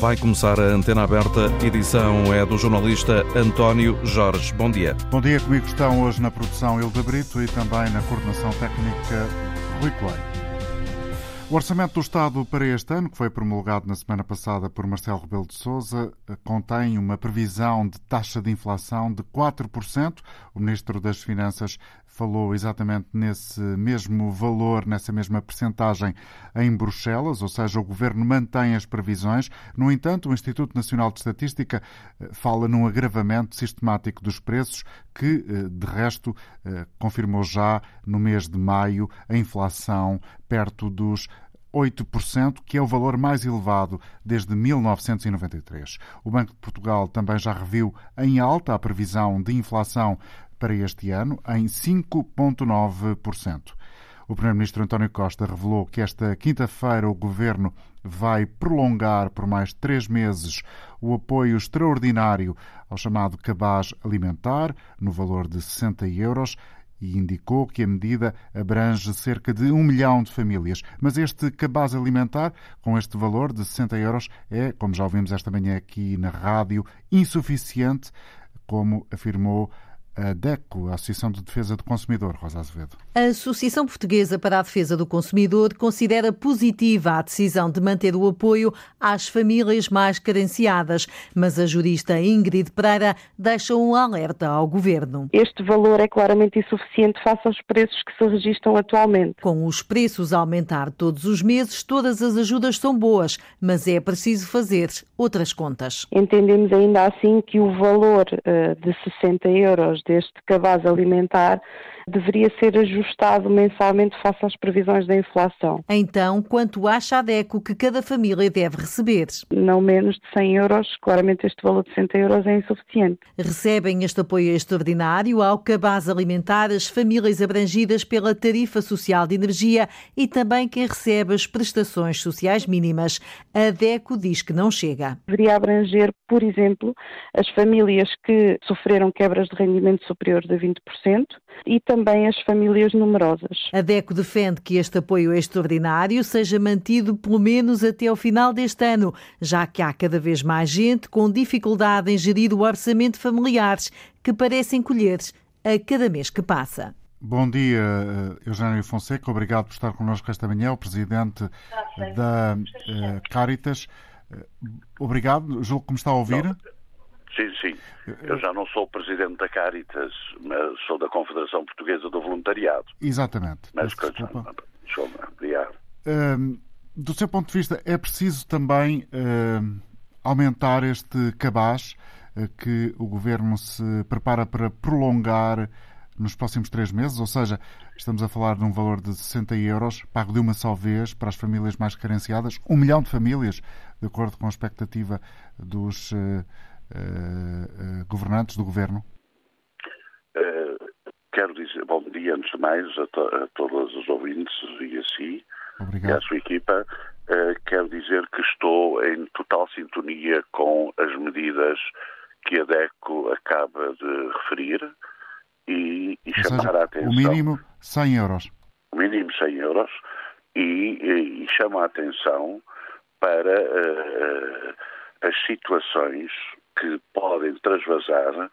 Vai começar a antena aberta. Edição é do jornalista António Jorge. Bom dia. Bom dia. Comigo estão hoje na produção Hilda Brito e também na coordenação técnica Rui Coelho. O Orçamento do Estado para este ano, que foi promulgado na semana passada por Marcelo Rebelo de Sousa, contém uma previsão de taxa de inflação de 4%. O Ministro das Finanças falou exatamente nesse mesmo valor, nessa mesma percentagem em Bruxelas, ou seja, o Governo mantém as previsões. No entanto, o Instituto Nacional de Estatística eh, fala num agravamento sistemático dos preços que, eh, de resto, eh, confirmou já no mês de maio a inflação perto dos 8%, que é o valor mais elevado desde 1993. O Banco de Portugal também já reviu em alta a previsão de inflação para este ano em 5,9%. O Primeiro-Ministro António Costa revelou que esta quinta-feira o Governo vai prolongar por mais três meses o apoio extraordinário ao chamado cabaz alimentar, no valor de 60 euros, e indicou que a medida abrange cerca de um milhão de famílias. Mas este cabaz alimentar, com este valor de 60 euros, é, como já ouvimos esta manhã aqui na rádio, insuficiente, como afirmou a DECO, a Associação de Defesa do Consumidor, Rosa Azevedo. A Associação Portuguesa para a Defesa do Consumidor considera positiva a decisão de manter o apoio às famílias mais carenciadas, mas a jurista Ingrid Pereira deixa um alerta ao Governo. Este valor é claramente insuficiente face aos preços que se registram atualmente. Com os preços a aumentar todos os meses, todas as ajudas são boas, mas é preciso fazer outras contas. Entendemos ainda assim que o valor uh, de 60 euros deste cabaz alimentar deveria ser ajustado mensalmente face às previsões da inflação. Então, quanto acha a DECO que cada família deve receber? Não menos de 100 euros. Claramente este valor de 60 euros é insuficiente. Recebem este apoio extraordinário ao cabaz alimentar as famílias abrangidas pela tarifa social de energia e também quem recebe as prestações sociais mínimas. A DECO diz que não chega. Deveria abranger, por exemplo, as famílias que sofreram quebras de rendimento superiores a 20% e também as famílias numerosas. A DECO defende que este apoio extraordinário seja mantido pelo menos até ao final deste ano, já que há cada vez mais gente com dificuldade em gerir o orçamento familiar, que parecem colher a cada mês que passa. Bom dia, eh, Eugênio Fonseca. Obrigado por estar connosco esta manhã, o presidente da uh, Caritas. Obrigado. Julgo que me está a ouvir. Sim, sim. Eu já não sou presidente da Caritas, mas sou da Confederação Portuguesa do Voluntariado. Exatamente. Mas, desculpa. desculpa. Obrigado. Uh, do seu ponto de vista, é preciso também uh, aumentar este cabaz uh, que o Governo se prepara para prolongar nos próximos três meses, ou seja, estamos a falar de um valor de 60 euros, pago de uma só vez para as famílias mais carenciadas, um milhão de famílias, de acordo com a expectativa dos uh, uh, governantes do governo? Uh, quero dizer, bom dia antes de mais a, to a todos os ouvintes e a si Obrigado. e à sua equipa. quero dizer que estou em total sintonia com as medidas que a DECO acaba de referir e, e chamar seja, a atenção. O mínimo 100 euros. O mínimo 100 euros e, e, e chama a atenção para uh, as situações que podem transvasar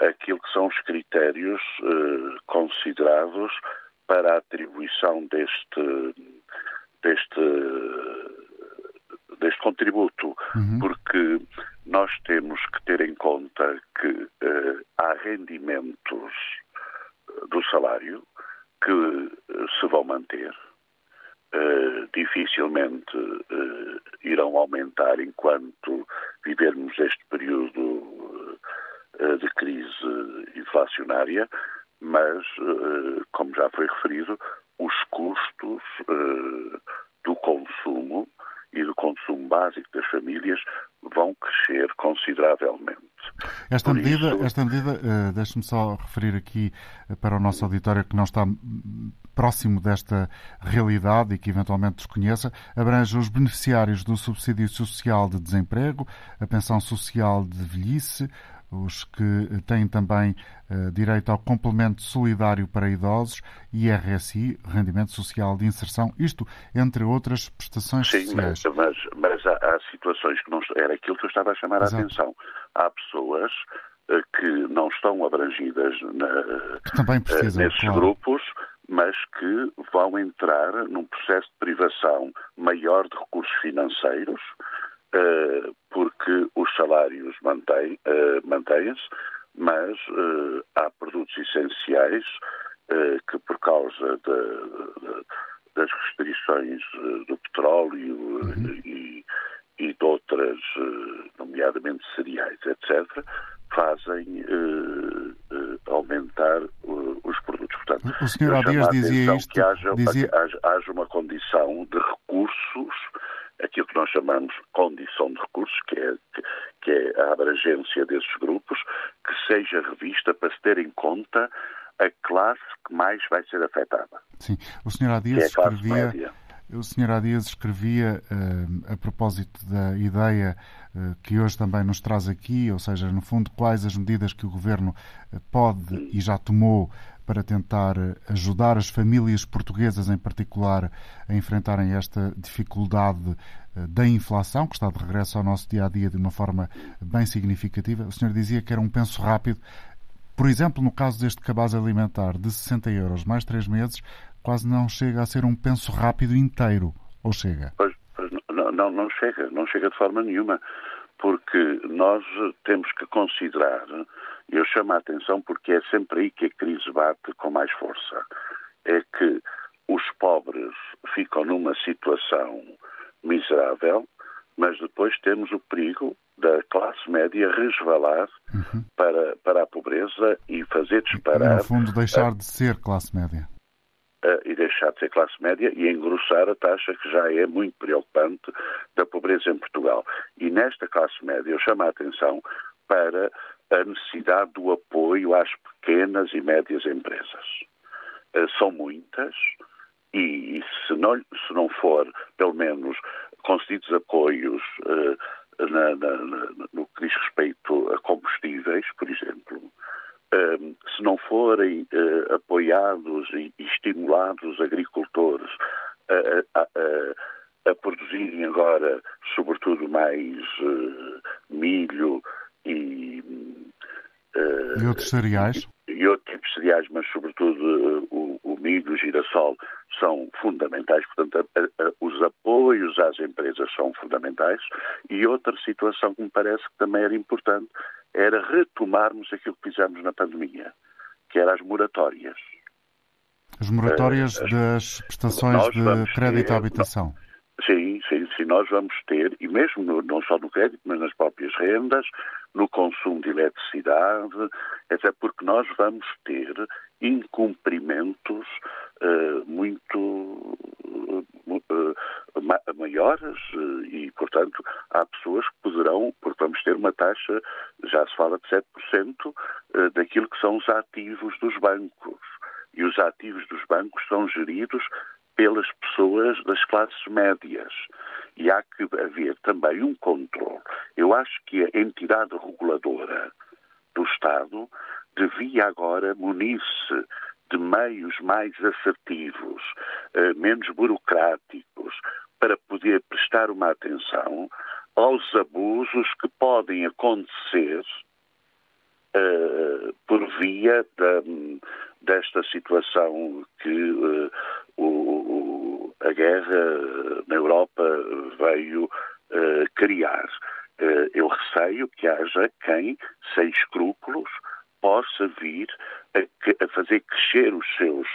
aquilo que são os critérios uh, considerados para a atribuição deste, deste, deste contributo, uhum. porque nós temos que ter em conta que uh, há rendimentos do salário que se vão manter. Uh, dificilmente uh, irão aumentar enquanto vivermos este período uh, de crise inflacionária, mas, como já foi referido, os custos do consumo e do consumo básico das famílias vão crescer consideravelmente. Esta Por medida, isso... esta medida uh, deixe-me só referir aqui para o nosso auditório que não está próximo desta realidade e que eventualmente desconheça, abrange os beneficiários do subsídio social de desemprego, a pensão social de velhice, os que têm também uh, direito ao complemento solidário para idosos e RSI, Rendimento Social de Inserção, isto entre outras prestações Sim, sociais. Sim, mas, mas, há, há, situações que não... Era aquilo que eu estava a chamar Exato. a atenção. Há pessoas uh, que não estão abrangidas na, que também precisam, nesses claro. grupos mas que vão entrar num processo de privação maior de recursos financeiros, uh, porque os salários uh, mantêm-se, mas uh, há produtos essenciais que, por causa de, de, das restrições do petróleo uhum. e, e de outras, nomeadamente cereais, etc., fazem aumentar os produtos. Portanto, o senhor há dias dizia isto. Que haja, dizia... haja, haja uma condição de recursos aquilo que nós chamamos condição de recursos, que é, que é a abrangência desses grupos, que seja revista para se ter em conta a classe que mais vai ser afetada. Sim, o senhor há dias é escrevia. O senhor há dias escrevia, uh, a propósito da ideia uh, que hoje também nos traz aqui, ou seja, no fundo, quais as medidas que o Governo uh, pode e já tomou para tentar ajudar as famílias portuguesas, em particular, a enfrentarem esta dificuldade da inflação, que está de regresso ao nosso dia a dia de uma forma bem significativa. O senhor dizia que era um penso rápido. Por exemplo, no caso deste cabaz alimentar de 60 euros mais 3 meses, quase não chega a ser um penso rápido inteiro, ou chega? Pois, pois não, não, não chega, não chega de forma nenhuma, porque nós temos que considerar, eu chamo a atenção porque é sempre aí que a crise bate com mais força, é que os pobres ficam numa situação miserável, mas depois temos o perigo da classe média resvalar uhum. para, para a pobreza e fazer disparar. E, no fundo, deixar de ser classe média uh, e deixar de ser classe média e engrossar a taxa que já é muito preocupante da pobreza em Portugal. E nesta classe média eu chamo a atenção para a necessidade do apoio às pequenas e médias empresas. Uh, são muitas e, e, se, não, se não for, pelo menos, concedidos apoios uh, na, na, no que diz respeito a combustíveis, por exemplo, se não forem uh, apoiados e, estimulados os agricultores a, a, a, a, produzirem agora, sobretudo, mais uh, milho e. Uh, e outros cereais? E, e outros tipos de cereais, mas, sobretudo, milho, o girassol, são fundamentais. Portanto, os apoios às empresas são fundamentais. E outra situação que me parece que também era importante era retomarmos aquilo que fizemos na pandemia, que eram as moratórias. As moratórias uh, das prestações de crédito ter, à habitação. Sim, sim, sim, nós vamos ter, e mesmo no, não só no crédito, mas nas próprias rendas, no consumo de eletricidade, etc., porque nós vamos ter incumprimentos uh, muito uh, maiores e, portanto, há pessoas que poderão, porque vamos ter uma taxa, já se fala de 7%, daquilo que são os ativos dos bancos. E os ativos dos bancos são geridos pelas pessoas das classes médias. E há que haver também um controle. Eu acho que a entidade reguladora do Estado devia agora munir-se de meios mais assertivos, eh, menos burocráticos, para poder prestar uma atenção aos abusos que podem acontecer uh, por via da, desta situação que uh, o, a guerra na Europa veio criar. eu receio que haja quem, sem escrúpulos, possa vir a, a fazer crescer os seus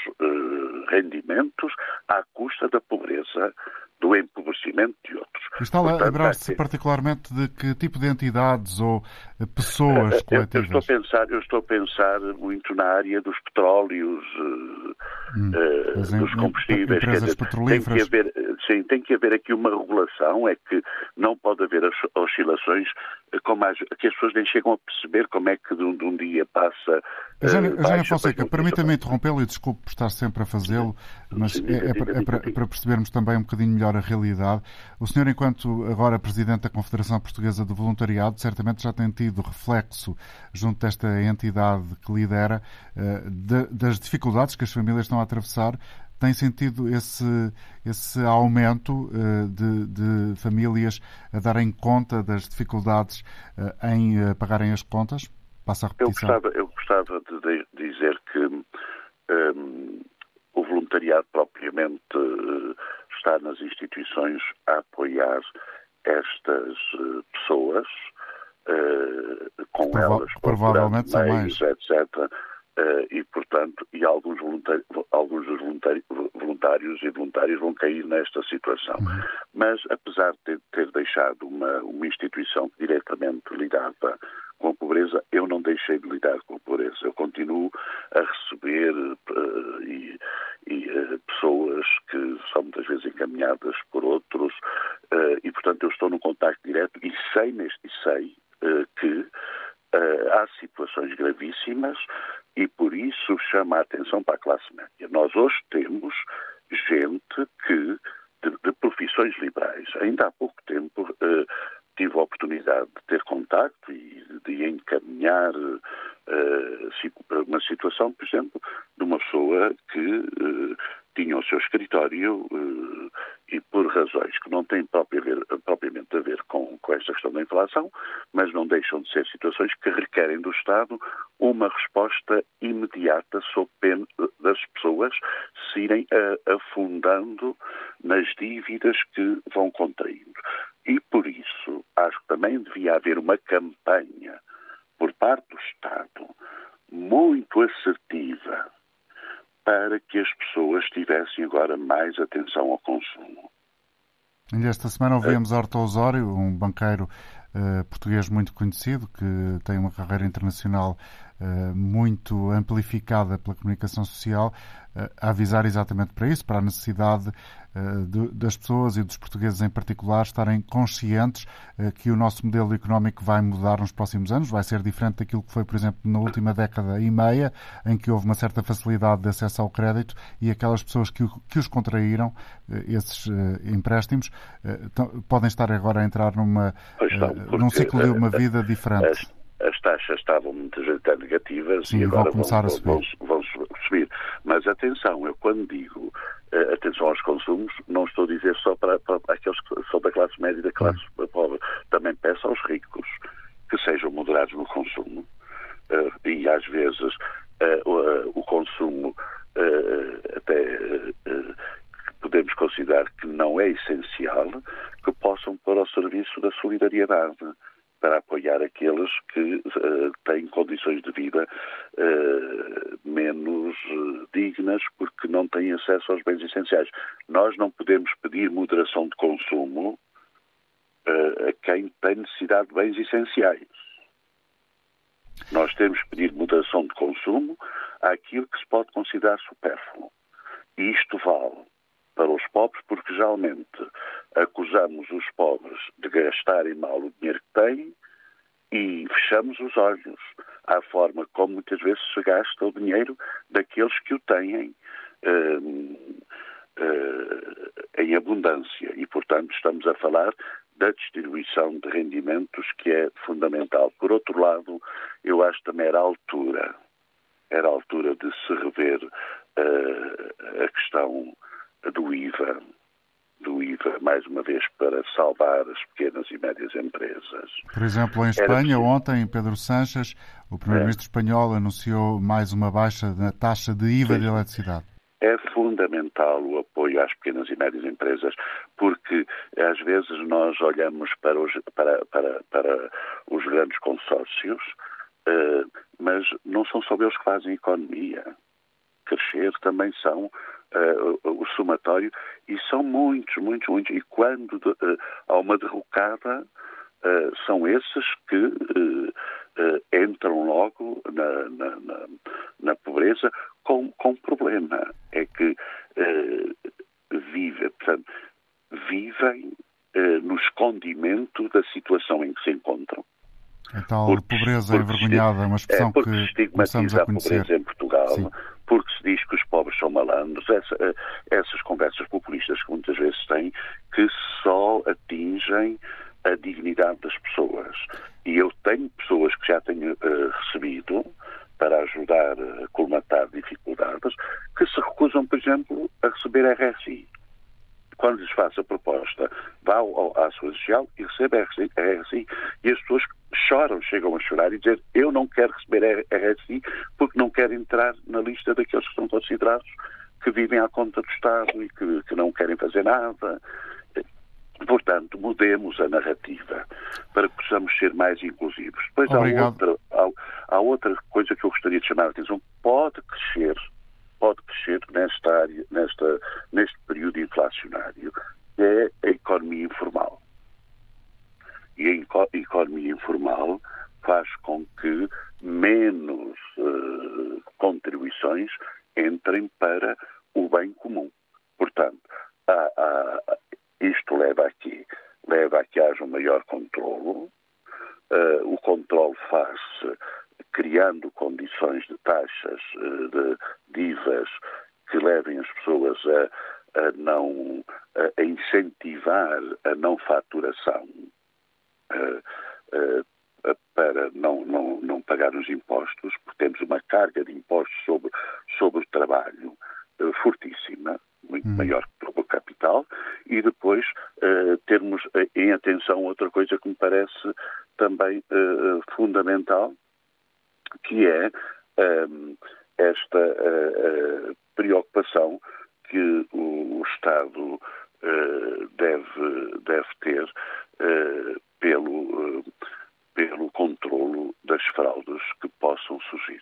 rendimentos à custa da pobreza do empobrecimento de outros. Está a lembrar-se é particularmente de que tipo de entidades ou eh, pessoas coletivas? Eu, eu, estou a pensar, eu estou a pensar muito na área dos petróleos, eh, hum, uh, dos combustíveis. Empresas dizer, petrolíferas. Tem que, haver, sim, tem que haver aqui uma regulação, é que não pode haver oscilações com mais, que as pessoas nem chegam a perceber como é que de um, de um dia passa. Eugênio Fonseca, permita-me interrompê-lo e desculpe por estar sempre a fazê-lo, mas é, é, para, é para, para, percebermos também um bocadinho melhor a realidade. O senhor, enquanto agora Presidente da Confederação Portuguesa do Voluntariado, certamente já tem tido reflexo junto desta entidade que lidera de, das dificuldades que as famílias estão a atravessar tem sentido esse, esse aumento uh, de, de, famílias a darem conta das dificuldades uh, em uh, pagarem as contas? Passa a repetição. Eu gostava, eu gostava de dizer que um, o voluntariado propriamente está nas instituições a apoiar estas pessoas, com Prova elas, provavelmente são mais, etc Uh, e, portanto, e alguns, alguns dos voluntários e voluntárias vão cair nesta situação. Uhum. Mas, apesar de ter, ter deixado uma, uma instituição que diretamente lidava com a pobreza, eu não deixei de lidar com a pobreza. Eu continuo a receber uh, e, e uh, pessoas que são muitas vezes encaminhadas por outros e, portanto, eu estou num contacto direto e sei, neste, e sei que há situações gravíssimas e por isso chama a atenção para a classe média. Nós hoje temos gente que, de, de profissões liberais, ainda há pouco tempo eh, tive a oportunidade de ter contacto e de encaminhar uh, uma situação, por exemplo, de uma pessoa que uh, tinha o seu escritório uh, e por razões que não têm propriamente a ver com, com esta questão da inflação, mas não deixam de ser situações que requerem do Estado uma resposta imediata sob pena das pessoas se irem afundando nas dívidas que vão contraindo. E por isso acho que também devia haver uma campanha por parte do Estado muito assertiva para que as pessoas tivessem agora mais atenção ao consumo. Ainda esta semana ouvimos Horto Osório, um banqueiro uh, português muito conhecido, que tem uma carreira internacional muito amplificada pela comunicação social, uh, a avisar exatamente para isso, para a necessidade eh, das pessoas e dos portugueses em particular estarem conscientes eh, que o nosso modelo económico vai mudar nos próximos anos, vai ser diferente daquilo que foi, por exemplo, na última década e meia, em que houve uma certa facilidade de acesso ao crédito e aquelas pessoas que, que os contraíram, eh, esses empréstimos, podem estar agora a entrar numa, num ciclo de uma vida diferente. As, as taxas estavam muitas vezes negativas Sim, e agora vão vão. Vão, vão subir. Mas atenção, eu quando digo uh, atenção aos consumos, não estou a dizer só para, para aqueles que são da classe média e da classe hum. pobre. Também peço aos ricos que sejam moderados no consumo uh, e às vezes uh, o consumo até podemos considerar que não é essencial, que possam pôr ao serviço da solidariedade para apoiar aqueles que uh, têm condições de vida uh, menos uh, dignas porque não têm acesso aos bens essenciais. Nós não podemos pedir moderação de consumo a quem tem necessidade de bens essenciais. Nós temos que pedir moderação de consumo àquilo que se pode considerar supérfluo. E isto vale para os pobres, porque geralmente acusamos os pobres de gastarem mal o dinheiro que têm e fechamos os olhos à forma como muitas vezes se gasta o dinheiro daqueles que o têm uh, uh, em abundância. E, portanto, estamos a falar da distribuição de rendimentos que é fundamental. Por outro lado, eu acho também era a altura, era a altura de se rever uh, a questão do IVA, do IVA, mais uma vez, para salvar as pequenas e médias empresas. Por exemplo, em Espanha, ontem, Pedro Sánchez, o Primeiro-Ministro é. espanhol, anunciou mais uma baixa na taxa de IVA Sim. de eletricidade. É fundamental o apoio às pequenas e médias empresas, porque às vezes nós olhamos para os, para, para, para os grandes consórcios, uh, mas não são só eles que fazem economia. Crescer também são uh, o somatório, e são muitos, muitos, muitos. E quando de, uh, há uma derrocada, uh, são esses que entram logo na, na, na, na, pobreza com, com problema. É que vivem, portanto, vivem no escondimento da situação em que se encontram. A tal porque, pobreza porque envergonhada, é uma expressão é, que começamos a conhecer. a pobreza em Portugal, Sim. Porque se diz que os pobres são malandros, essa, eh, essas conversas populistas que muitas vezes têm, que só atingem a dignidade das pessoas. E eu tenho pessoas que já tenho uh, recebido para ajudar a colmatar dificuldades, que se recusam, por exemplo, a receber RSI. Quando lhes faço a proposta, vá ao, à sua social e recebe RSI, RSI, e as pessoas choram, chegam a chorar e dizer eu não quero receber RSI porque não quero entrar na lista daqueles que são considerados que vivem à conta do Estado e que, que não querem fazer nada. Portanto, mudemos a narrativa para que possamos ser mais inclusivos. Depois há outra, há, há outra, coisa que eu gostaria de chamar a atenção. Pode crescer, pode crescer nesta área, nesta, neste período inflacionário, é a economia informal. E a economia informal faz com que menos uh, contribuições entrem para o bem comum. Portanto, isto leva a que, leva a que haja um maior controlo. Uh, o controle faz-se criando condições de taxas uh, de que levem as pessoas a, a não a incentivar a não faturação uh, para não, não, não pagar os impostos, porque temos uma carga de impostos sobre, sobre o trabalho fortíssima, muito hum. maior que o capital, e depois uh, termos uh, em atenção outra coisa que me parece também uh, fundamental, que é um, esta preocupação que o, Estado deve, deve ter pelo, pelo controlo das fraudes que possam surgir.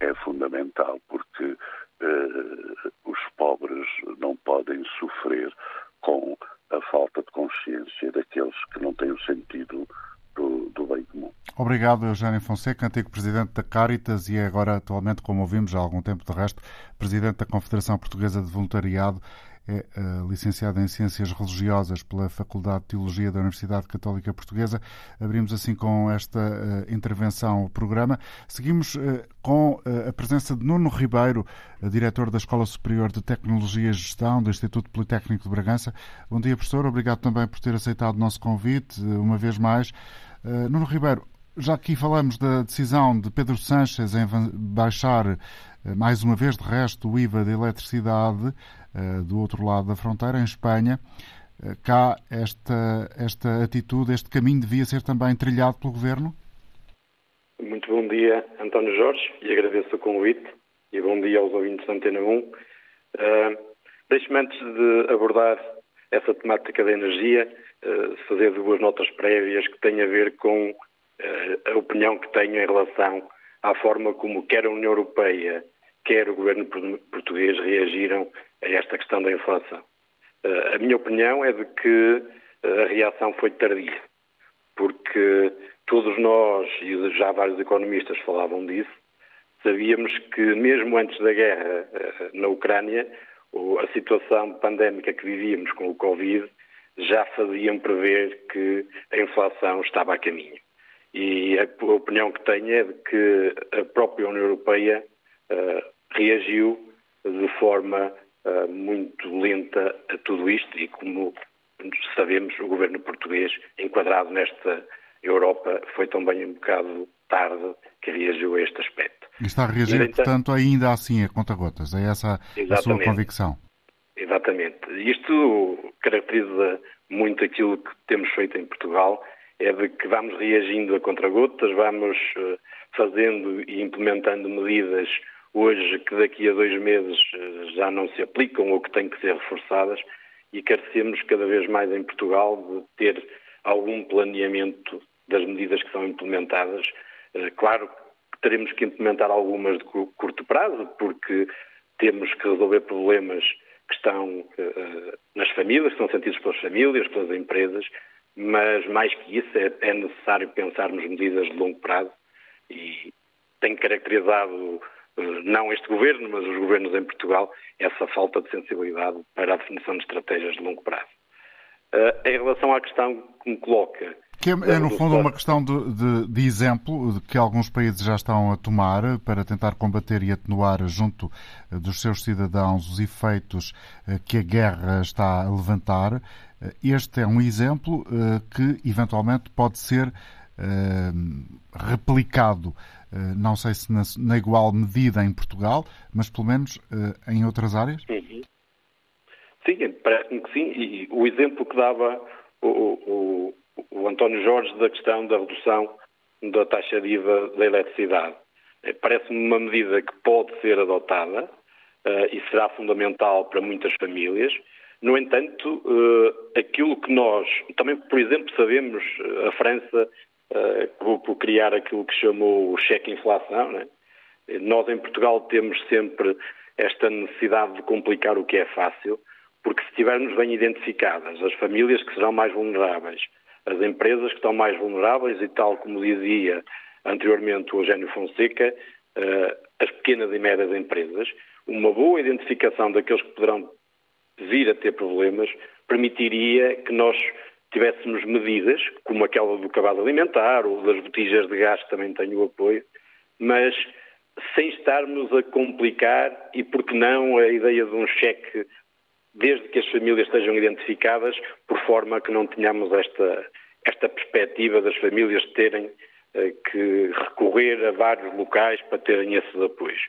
É fundamental porque uh, os pobres não podem sofrer com a falta de consciência daqueles que não têm o sentido do, do bem comum. Obrigado, Eugênio Fonseca, antigo presidente da Caritas e é agora, atualmente, como ouvimos há algum tempo de resto, presidente da Confederação Portuguesa de Voluntariado é uh, licenciada em Ciências Religiosas pela Faculdade de Teologia da Universidade Católica Portuguesa. Abrimos assim com esta uh, intervenção o programa. Seguimos uh, com a presença de Nuno Ribeiro, diretor da Escola Superior de Tecnologia e Gestão do Instituto Politécnico de Bragança. Bom dia, professor. Obrigado também por ter aceitado o nosso convite, uma vez mais. Nuno Ribeiro, já aqui falamos da decisão de Pedro Sanches em baixar mais uma vez, de resto, o IVA da eletricidade eh, do outro lado da fronteira, em Espanha. Eh, cá, esta, esta atitude, este caminho devia ser também trilhado pelo Governo? Muito bom dia, António Jorge, e agradeço o convite. E bom dia aos ouvintes da Antena 1. Uh, eh, Deixe-me, antes de abordar essa temática da energia, uh, fazer duas notas prévias que têm a ver com uh, a opinião que tenho em relação à forma como quer a União Europeia, quer o governo português reagiram a esta questão da inflação. Uh, a minha opinião é de que eh, a reação foi tardia, porque todos nós, e já vários economistas falavam disso, sabíamos que mesmo antes da guerra na Ucrânia, a situação pandémica que vivíamos com o Covid já faziam prever que a inflação estava a caminho. E a opinião que tenho é de que a própria União Europeia uh, reagiu de forma uh, muito lenta a tudo isto e, como sabemos, o governo português, enquadrado nesta Europa, foi também um bocado tarde que reagiu a este aspecto. E está a reagir, então, portanto, ainda assim a conta-gotas. É essa a sua convicção? Exatamente. Isto caracteriza muito aquilo que temos feito em Portugal, é de que vamos reagindo a contra-gotas, vamos uh, fazendo e implementando medidas hoje que daqui a dois meses eh, já não se aplicam ou que têm que ser reforçadas e carecemos cada vez mais em Portugal de ter algum planeamento das medidas que são implementadas. Eh, claro que teremos que implementar algumas de curto prazo, porque temos que resolver problemas que estão uh, nas famílias, que são sentidos pelas famílias, pelas empresas, mas mais que isso é, é necessário pensarmos medidas de longo prazo e tem caracterizado eh, não este governo, mas os governos em Portugal, essa falta de sensibilidade para a definição de estratégias de longo prazo. Em relação à questão que me coloca, Que é, é no fundo, uma questão de, de, de, exemplo que alguns países já estão a tomar para tentar combater e atenuar junto eh, dos seus cidadãos os efeitos eh, que a guerra está a levantar. Eh, este é um exemplo que, eventualmente, pode ser replicado, não sei se na, na, igual medida em Portugal, mas pelo menos em outras áreas? Uhum. Sim, parece-me que sim. E o exemplo que dava o, o o António Jorge da questão da redução da taxa de IVA da eletricidade. Eh, parece-me uma medida que pode ser adotada uh, e será fundamental para muitas famílias. No entanto, uh, aquilo que nós, também, por exemplo, sabemos, a França uh, por criar aquilo que chamou o cheque inflação, né? nós em Portugal temos sempre esta necessidade de complicar o que é fácil, porque se tivermos bem identificadas as famílias que serão mais vulneráveis, as empresas que estão mais vulneráveis e tal como dizia anteriormente o Eugênio Fonseca, uh, as pequenas e médias empresas, uma boa identificação daqueles que poderão vir a ter problemas permitiria que nós tivéssemos medidas, como aquela do cabaz alimentar ou das botijas de gás, que também tenho o apoio, mas sem estarmos a complicar e, por que não, a ideia de um cheque desde que as famílias estejam identificadas, por forma que não tenhamos esta, esta perspectiva das famílias terem eh, que recorrer a vários locais para terem esses apoios.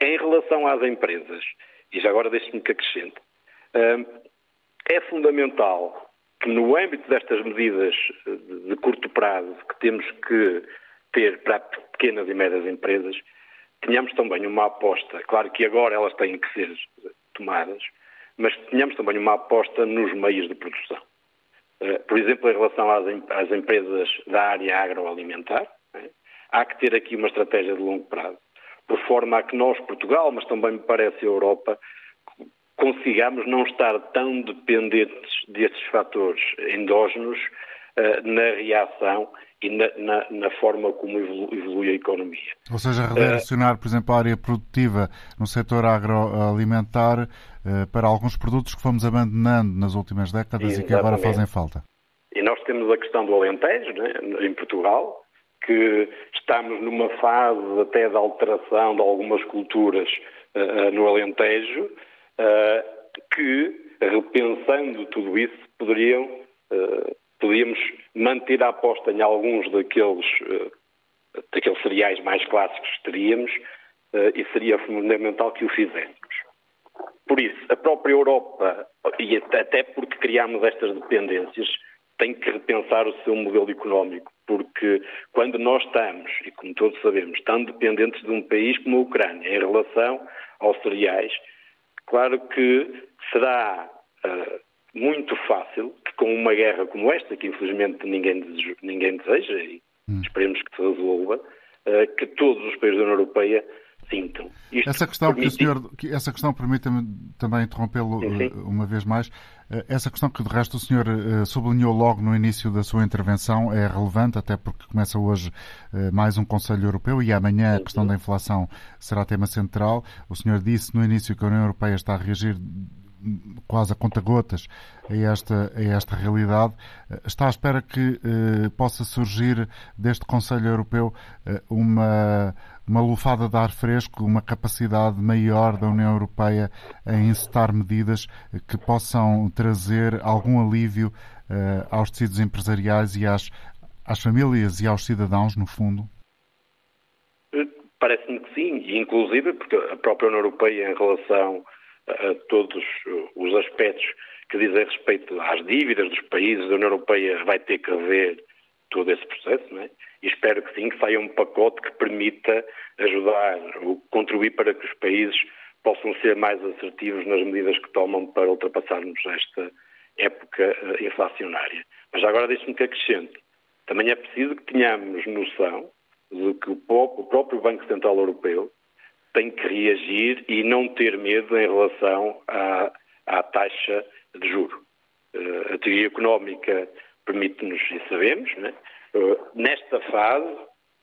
Em relação às empresas, e já agora deixe-me que acrescente, eh, é fundamental que no âmbito destas medidas eh, de curto prazo que temos que ter para pequenas e médias empresas, tenhamos também uma aposta, claro que agora elas têm que ser tomadas, mas tenhamos também uma aposta nos meios de produção. Eh, por exemplo, em relação às, empresas da área agroalimentar, né, há que ter aqui uma estratégia de longo prazo, por forma a que nós, Portugal, mas também me parece a Europa, consigamos não estar tão dependentes desses fatores endógenos na reação e na, na, na forma como evolui, evolui, a economia. Ou seja, redirecionar, uh, por exemplo, a área produtiva no setor agroalimentar uh, para alguns produtos que fomos abandonando nas últimas décadas exatamente. e que agora fazem falta. E nós temos a questão do Alentejo, né, em Portugal, que estamos numa fase até de alteração de algumas culturas uh, no Alentejo, que, repensando tudo isso, poderiam podíamos manter a aposta em alguns daqueles, uh, daqueles cereais mais clássicos que teríamos uh, e seria fundamental que o fizéssemos. Por isso, a própria Europa, e até porque criámos estas dependências, tem que repensar o seu modelo económico, porque quando nós estamos, e como todos sabemos, tão dependentes de um país como a Ucrânia em relação aos cereais, claro que será uh, muito fácil que com uma guerra como esta, que infelizmente ninguém, deseja, ninguém deseja e hum. esperemos que se resolva, uh, que todos os países da União Europeia sintam. Isto essa questão permite... que o senhor, essa questão permita-me também interrompê-lo eh, uma vez mais. Eh, essa questão que de resto o senhor sublinhou logo no início da sua intervenção é relevante, até porque começa hoje mais um Conselho Europeu e amanhã a questão da inflação será tema central. O senhor disse no início que a União Europeia está a reagir quase a conta-gotas a esta, a esta realidade. Está à espera que eh, possa surgir deste Conselho Europeu eh, uma, uma lufada de ar fresco, uma capacidade maior da União Europeia em encetar medidas que possam trazer algum alívio eh, aos tecidos empresariais e às, às famílias e aos cidadãos, no fundo? Parece-me que sim, inclusive porque a própria União Europeia, em relação a todos os aspectos que dizem respeito às dívidas dos países, da União Europeia vai ter que rever todo esse processo, não é? E espero que sim, que saia um pacote que permita ajudar ou contribuir para que os países possam ser mais assertivos nas medidas que tomam para ultrapassarmos esta época eh, inflacionária. Mas agora deixe-me que acrescente. Também é preciso que tenhamos noção de que o próprio Banco Central Europeu tem que reagir e não ter medo em relação à, à taxa de juro. Uh, a teoria económica permite-nos, e sabemos, né? uh, nesta fase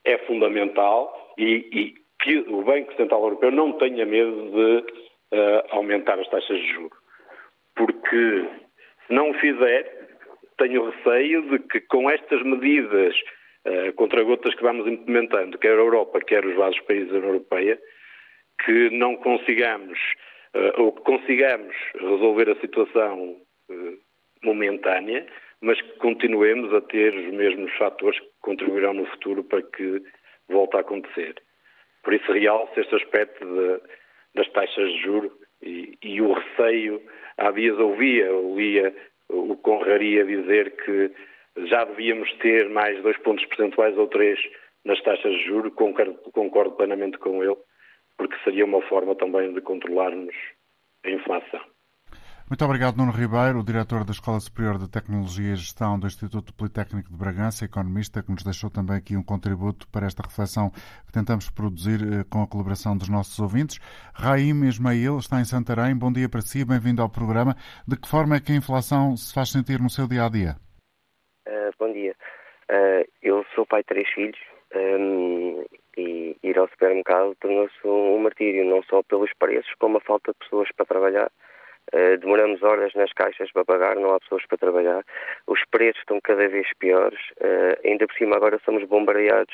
é fundamental e, e, que o Banco Central Europeu não tenha medo de uh, aumentar as taxas de juro. Porque se não o fizer, tenho receio de que com estas medidas uh, contra gotas que vamos implementando, quer a Europa, quer os vários países da União Europeia, que não consigamos uh, ou que consigamos resolver a situação uh, momentânea, mas que continuemos a ter os mesmos fatores que contribuirão no futuro para que volte a acontecer. Por isso realço este aspecto de, das taxas de juro e, e, o receio. Há dias ouvia, ouvia o Conraria dizer que já devíamos ter mais dois pontos percentuais ou três nas taxas de juros, concordo, concordo plenamente com ele, porque seria uma forma também de controlarmos a inflação. Muito obrigado, Nuno Ribeiro, diretor da Escola Superior de Tecnologia e Gestão do Instituto Politécnico de Bragança, economista, que nos deixou também aqui um contributo para esta reflexão que tentamos produzir eh, com a colaboração dos nossos ouvintes. Raim Ismail está em Santarém. Bom dia para si, bem-vindo ao programa. De que forma é que a inflação se faz sentir no seu dia a dia? Uh, bom dia. Uh, eu sou pai de três filhos um, ehm, e ir ao supermercado tornou-se um martírio, não só pelos preços, como a falta de pessoas para trabalhar Uh, demoramos horas nas caixas para pagar, não há pessoas para trabalhar. Os preços estão cada vez piores. Uh, ainda por cima, agora somos bombardeados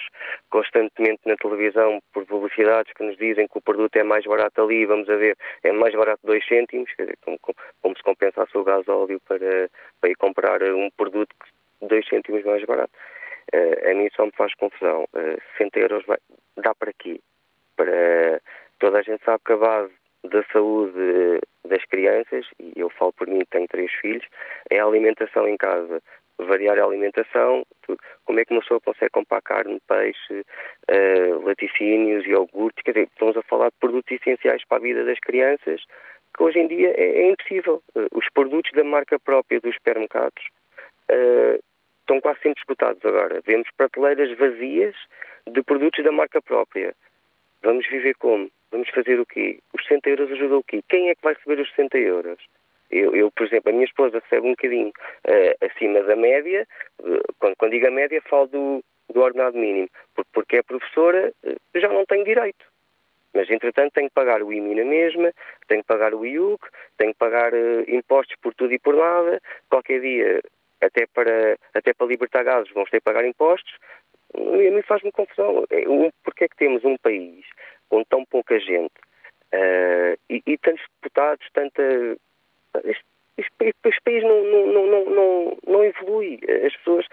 constantemente na televisão por publicidades que nos dizem que o produto é mais barato ali. Vamos a ver, é mais barato 2 cêntimos, quer dizer, como, como, se compensasse o gás óleo para, para ir comprar um produto 2 cêntimos mais barato. Uh, a mim só me faz confusão. Uh, 60 euros vai, dá para quê? Para, toda a gente sabe que a base da saúde das crianças, e eu falo por mim tenho três filhos, é a alimentação em casa. Variar a alimentação, como é que uma pessoa consegue comprar carne, peixe, uh, laticínios, iogurte, quer dizer, estamos a falar de produtos essenciais para a vida das crianças, que hoje em dia é, é impossível. Uh, os produtos da marca própria dos supermercados uh, estão quase sempre esgotados agora. Vemos prateleiras vazias de produtos da marca própria. Vamos viver como? Vamos fazer o quê? Os 60 euros ajudam o quê? Quem é que vai receber os 60 euros? Eu, eu, por exemplo, a minha esposa recebe um bocadinho uh, acima da média. Uh, quando, quando, digo a média, falo do, do ordenado mínimo. Porque, porque é professora, uh, já não tem direito. Mas, entretanto, tenho que pagar o IMI na mesma, tenho que pagar o IUC, tenho que pagar impostos por tudo e por nada. Qualquer dia, até para, até para libertar gases, vamos ter que pagar impostos. A mim faz-me confusão. É, porque é que temos um país com tão pouca gente uh, e, e, tantos deputados, tanta. Este, este país não, não, não, não, não evolui. As pessoas,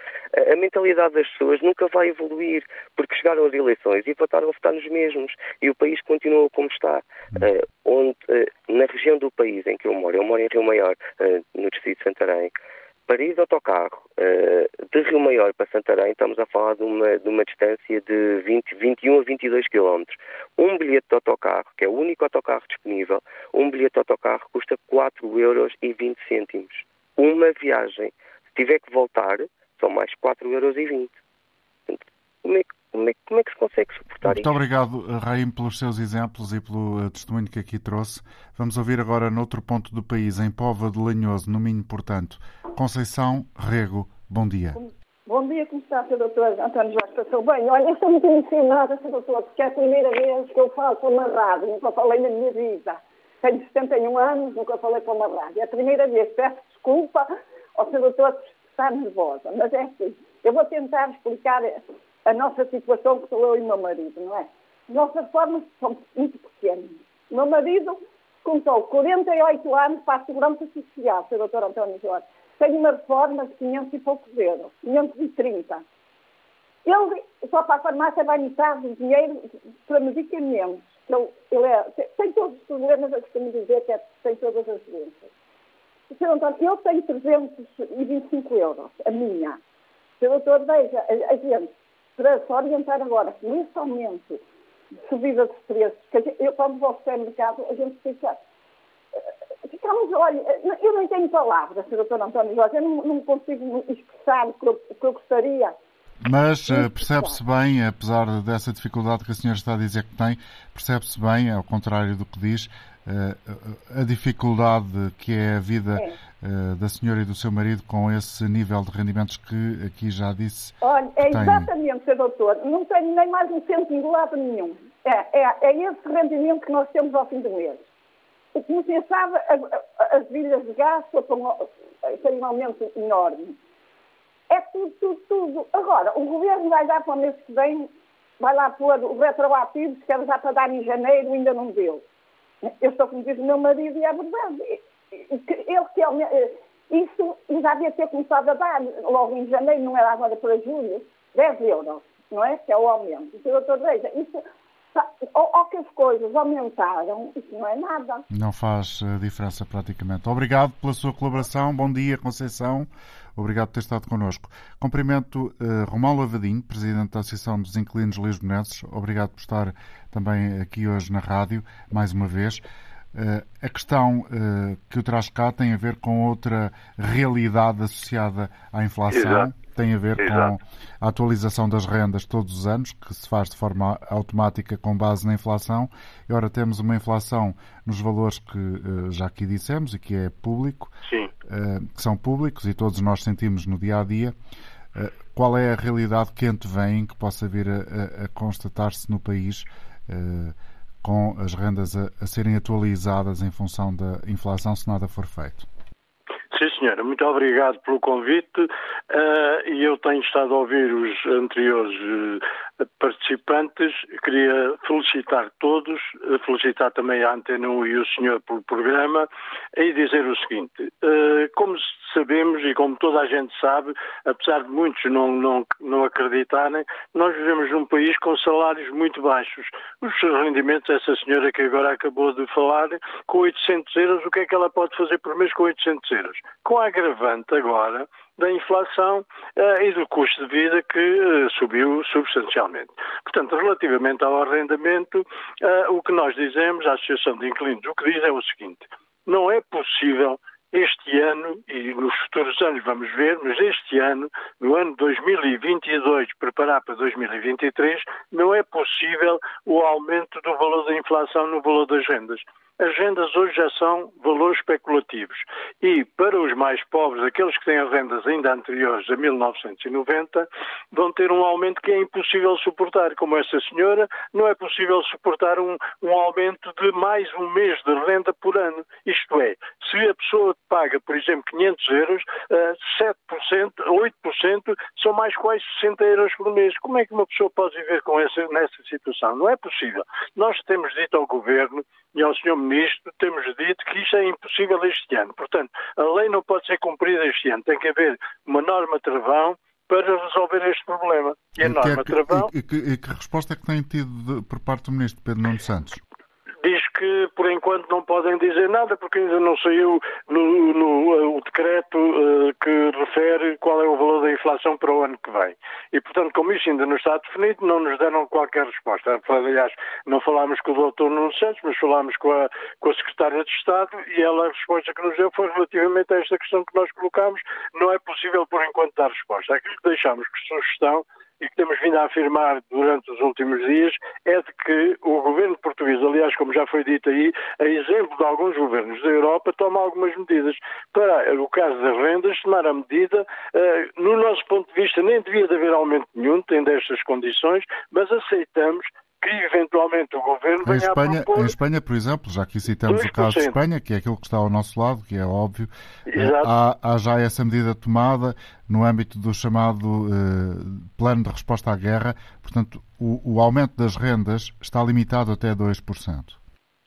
a mentalidade das pessoas nunca vai evoluir, porque chegaram as eleições e votaram a votar nos mesmos. E o país continua como está. Uh, onde, uh, na região do país em que eu moro, eu moro em Rio Maior, no distrito de Santarém, para ir de autocarro uh, de Rio Maior para Santarém, estamos a falar de uma, de uma distância de 20, 21 a 22 km. Um bilhete de autocarro, que é o único autocarro disponível, um bilhete de autocarro custa 4 euros 20 cêntimos. Uma viagem. Se tiver que voltar, são mais 4 euros 20. Como é que como é, como é, que se consegue suportar Muito isto? obrigado, Raim, pelos seus exemplos e pelo eh, testemunho que aqui trouxe. Vamos ouvir agora noutro ponto do país, em Pova de Lanhoso, no Minho, portanto. Conceição Rego, bom dia. Bom dia, como está, Sr. Doutor António Jorge? Passou bem? Olha, eu estou muito emocionada, Sr. Doutor, porque é a primeira vez que eu falo para uma rádio, nunca falei na minha vida. Tenho 71 anos, nunca falei para uma rádio. É a primeira vez, peço desculpa ao Sr. Doutor por estar nervosa, mas é assim, eu vou tentar explicar a nossa situação, que sou eu e meu marido, não é? Nossas reformas são muito pequenas. O meu marido contou 48 anos para a Segurança Social, Sr. Dr. António Jorge. Tem uma reforma de 500 e poucos euros, 530. Ele, só para a farmácia, vai metade do dinheiro para medicamentos. Ele, ele é, tem todos os problemas, eu costumo dizer que é, tem todas as doenças. Sr. António, eu tenho 325 euros, a minha. Sr. Doutor, veja, a, a gente para se orientar agora nesse aumento de subida de preços, que gente, eu quando vou ao supermercado, a gente fica. Eh, ficamos, olha, eu não tenho palavras, Sr. Dr. António Jorge, eu não, não consigo expressar o que eu, o que eu gostaria. Mas uh, percebe-se bem, apesar dessa dificuldade que a senhora está a dizer que tem, percebe-se bem, ao contrário do que diz, a dificuldade que é a vida é. Da senhora e do seu marido com esse nível de rendimentos que aqui já disse. Olha, é exatamente, Sr. Doutor. Não tenho nem mais um cêntimo de lado nenhum. É, é, é esse rendimento que nós temos ao fim do mês. O que me pensava, as, as vidas de gás têm um aumento enorme. É tudo, tudo, tudo. Agora, o governo vai dar para o mês que vem, vai lá pôr o retroativo, que era já para dar em janeiro, ainda não deu. Eu estou como diz o meu marido e é verdade. Ele que é, isso já devia ter começado a dar logo em janeiro, não era agora para julho, 10 euros, não é? Que é o aumento. Então, doutor Reja, isso ou, que as coisas aumentaram, isso não é nada. Não faz eh, diferença praticamente. Obrigado pela sua colaboração. Bom dia, Conceição. Obrigado por ter estado connosco. Cumprimento uh, Romão Lavadinho, Presidente da Associação dos Inquilinos Lisbonenses. Obrigado por estar também aqui hoje na rádio, mais uma vez. Uh, a questão uh, que o traz cá tem a ver com outra realidade associada à inflação. Exato tem a ver Exato. com a atualização das rendas todos os anos, que se faz de forma automática com base na inflação. E ora temos uma inflação nos valores que eh, já aqui dissemos e que é público, Sim. Eh, que são públicos e todos nós sentimos no dia a dia. Eh, qual é a realidade que antevém que possa vir a, a, a constatar-se no país com as rendas a, a serem atualizadas em função da inflação se nada for feito? Sim, senhora, muito obrigado pelo convite uh, e eu tenho estado a ouvir os anteriores participantes. Queria felicitar todos, uh, felicitar também a Antena 1 e o senhor pelo programa e dizer o seguinte: como sabemos e como toda a gente sabe, apesar de muitos não, não, não acreditarem, nós vivemos num país com salários muito baixos. Os rendimentos, essa senhora que agora acabou de falar, com 800 euros, o que é que ela pode fazer por mês com 800 euros? com a agravante agora da inflação uh, e do custo de vida que uh, subiu substancialmente. Portanto, relativamente ao arrendamento, uh, o que nós dizemos, a Associação de Inquilinos, o que diz é o seguinte: não é possível este ano, e nos futuros anos vamos ver, mas este ano, no ano 2022, preparar para 2023, não é possível o aumento do valor da inflação no valor das rendas as rendas hoje já são valores especulativos. E para os mais pobres, aqueles que têm rendas ainda anteriores a 1990, vão ter um aumento que é impossível suportar. Como essa senhora, não é possível suportar um, um aumento de mais um mês de renda por ano. Isto é, se a pessoa paga, por exemplo, 500 euros, 7%, eh, 8% são mais quase 60 euros por mês. Como é que uma pessoa pode viver com essa, nessa situação? Não é possível. Nós temos dito ao Governo e ao Sr. Ministro temos dito que isto é impossível este ano. Portanto, a lei não pode ser cumprida este ano. Tem que haver uma norma travão para resolver este problema. E a e norma é que, travão... E, e, que, e que resposta é que tem tido de, por parte do Ministro Pedro Nuno Santos? Que por enquanto não podem dizer nada porque ainda não saiu no, no eh, o decreto uh, que refere qual é o valor da inflação para o ano que vem. E, portanto, como isso ainda não está definido, não nos deram qualquer resposta. Aliás, não falámos com o doutor Nuno Santos, mas falámos com a, com a Secretária de Estado e ela, a resposta que nos deu foi relativamente a esta questão que nós colocámos. Não é possível, por enquanto, dar resposta. Aquilo que deixámos que sugestão e que temos vindo a afirmar durante os últimos dias é de que o governo português, aliás, como já foi dito aí, a exemplo de alguns governos da Europa, toma algumas medidas. Para o caso das rendas, tomar a medida, uh, no nosso ponto de vista, nem devia de haver aumento nenhum, tendo estas condições, mas aceitamos que eventualmente o governo em venha Espanha, a propor... Em Espanha, por exemplo, já aqui citamos 2%. o caso de Espanha, que é aquilo que está ao nosso lado, que é óbvio, eh, há, há, já essa medida tomada no âmbito do chamado uh, plano de resposta à guerra, portanto, o, o aumento das rendas está limitado até 2%.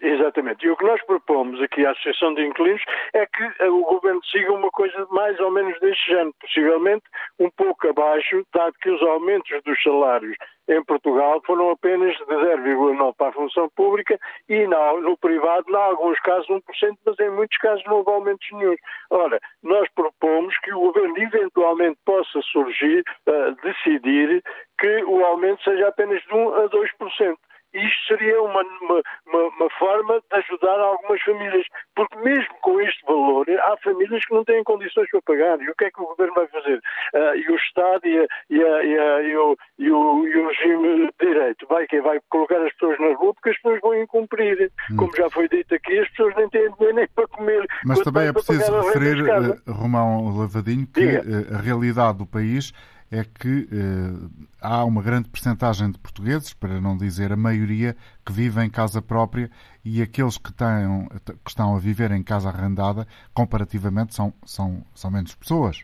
Exatamente. E o que nós propomos aqui à Associação de Inquilinos é que eh, o Governo siga uma coisa mais ou menos deste género, possivelmente um pouco abaixo, dado que os aumentos dos salários em Portugal foram apenas de 0,9% para a função pública e não, no privado, em alguns casos 1%, mas em muitos casos não houve aumentos nenhum. Ora, nós propomos que o Governo eventualmente possa surgir, uh, decidir que o aumento seja apenas de 1 a 2% isto seria uma, uma, uma, forma de ajudar algumas famílias, porque mesmo com este valor, há famílias que não têm condições para pagar. E o que é que o governo vai fazer? Uh, e o Estado e, a, e, a, e, a, e, o, e, o, e o regime de direito vai, que vai colocar as pessoas na rua porque as pessoas vão incumprir. Hum. Como já foi dito aqui, as pessoas nem têm dinheiro nem para comer. Mas também é preciso referir, uh, Romão Lavadinho, que uh, a realidade do país é que eh, há uma grande percentagem de portugueses, para não dizer a maioria, que vivem em casa própria e aqueles que, têm, que estão a viver em casa arrendada, comparativamente, são, são, são menos pessoas.